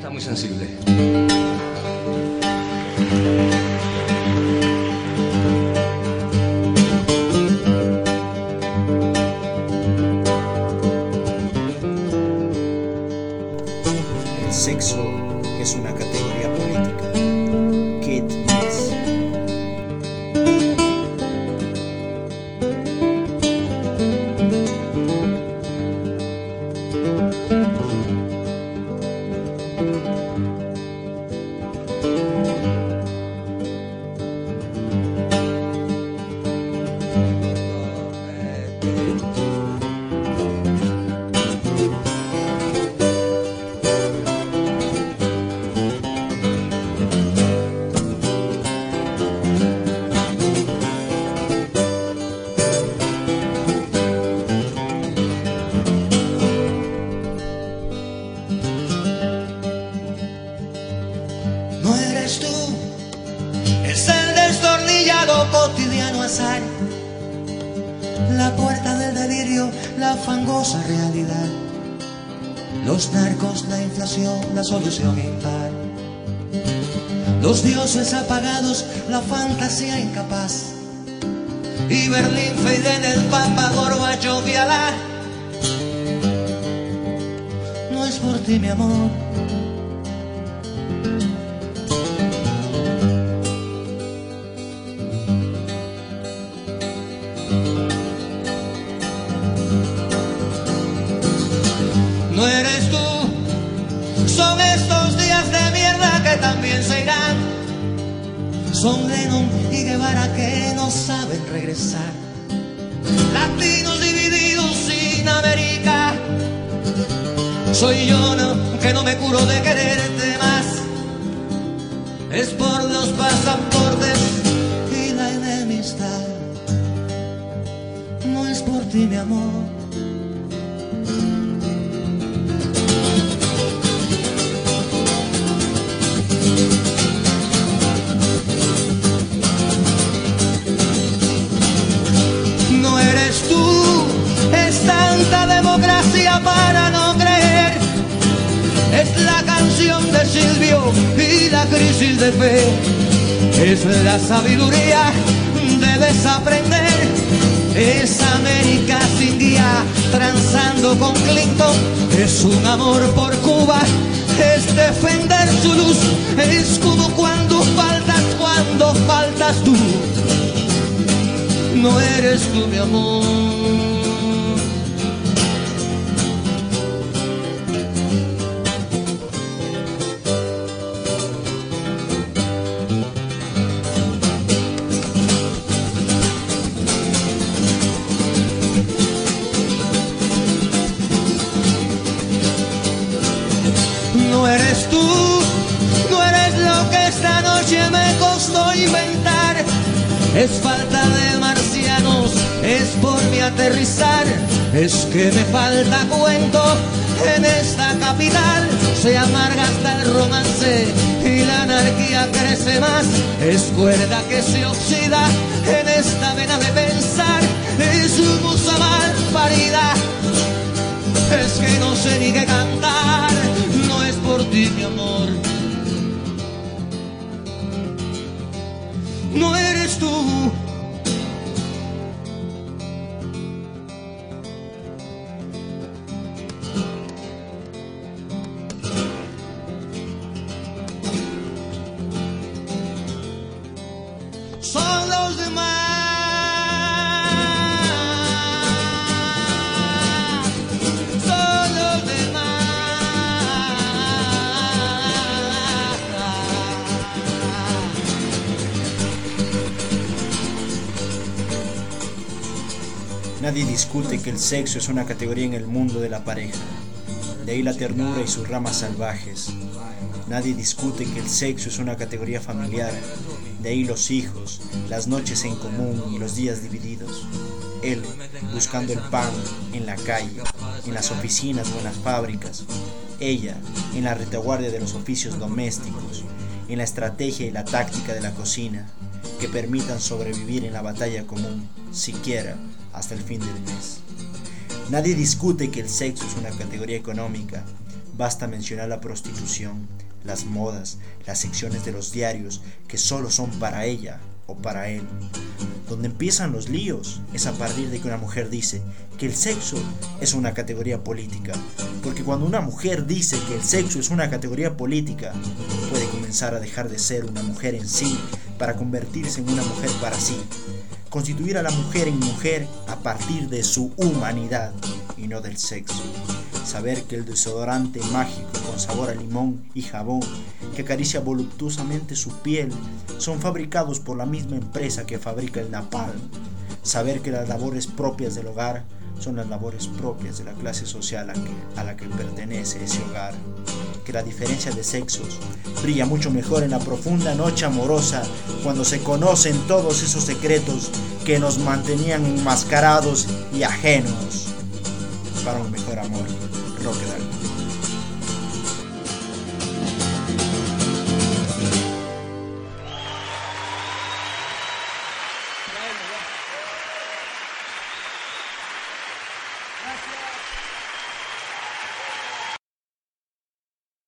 está muy sensible. El sexo es una categoría La puerta del delirio, la fangosa realidad. Los narcos, la inflación, la solución impar. Los dioses apagados, la fantasía incapaz. Y Berlín, Fidel, el Papa, Gorbachov y Alá. No es por ti, mi amor. Son estos días de mierda que también se irán. Son Lennon y Guevara que no saben regresar. Latinos divididos sin América. Soy yo no, que no me curo de quererte más. Es por los pasaportes y la enemistad. No es por ti, mi amor. Crisis de fe. Es la sabiduría, debes aprender. Es América sin guía, transando con Clinton. Es un amor por Cuba, es defender su luz. Es como cuando faltas, cuando faltas tú no eres tú mi amor. Es falta de marcianos, es por mi aterrizar. Es que me falta cuento en esta capital. Se amarga hasta el romance y la anarquía crece más. Es cuerda que se oxida en esta vena de pensar. Es su musa mal parida. Es que no sé ni qué cantar. Los demás. Son los demás. Nadie discute que el sexo es una categoría en el mundo de la pareja. De ahí la ternura y sus ramas salvajes. Nadie discute que el sexo es una categoría familiar. De ahí los hijos, las noches en común y los días divididos. Él buscando el pan en la calle, en las oficinas o en las fábricas. Ella en la retaguardia de los oficios domésticos, en la estrategia y la táctica de la cocina, que permitan sobrevivir en la batalla común, siquiera hasta el fin del mes. Nadie discute que el sexo es una categoría económica, Basta mencionar la prostitución, las modas, las secciones de los diarios que solo son para ella o para él. Donde empiezan los líos es a partir de que una mujer dice que el sexo es una categoría política. Porque cuando una mujer dice que el sexo es una categoría política, puede comenzar a dejar de ser una mujer en sí para convertirse en una mujer para sí. Constituir a la mujer en mujer a partir de su humanidad y no del sexo saber que el desodorante mágico con sabor a limón y jabón que acaricia voluptuosamente su piel son fabricados por la misma empresa que fabrica el napalm, saber que las labores propias del hogar son las labores propias de la clase social a, que, a la que pertenece ese hogar, que la diferencia de sexos brilla mucho mejor en la profunda noche amorosa cuando se conocen todos esos secretos que nos mantenían enmascarados y ajenos para un mejor amor. creo que la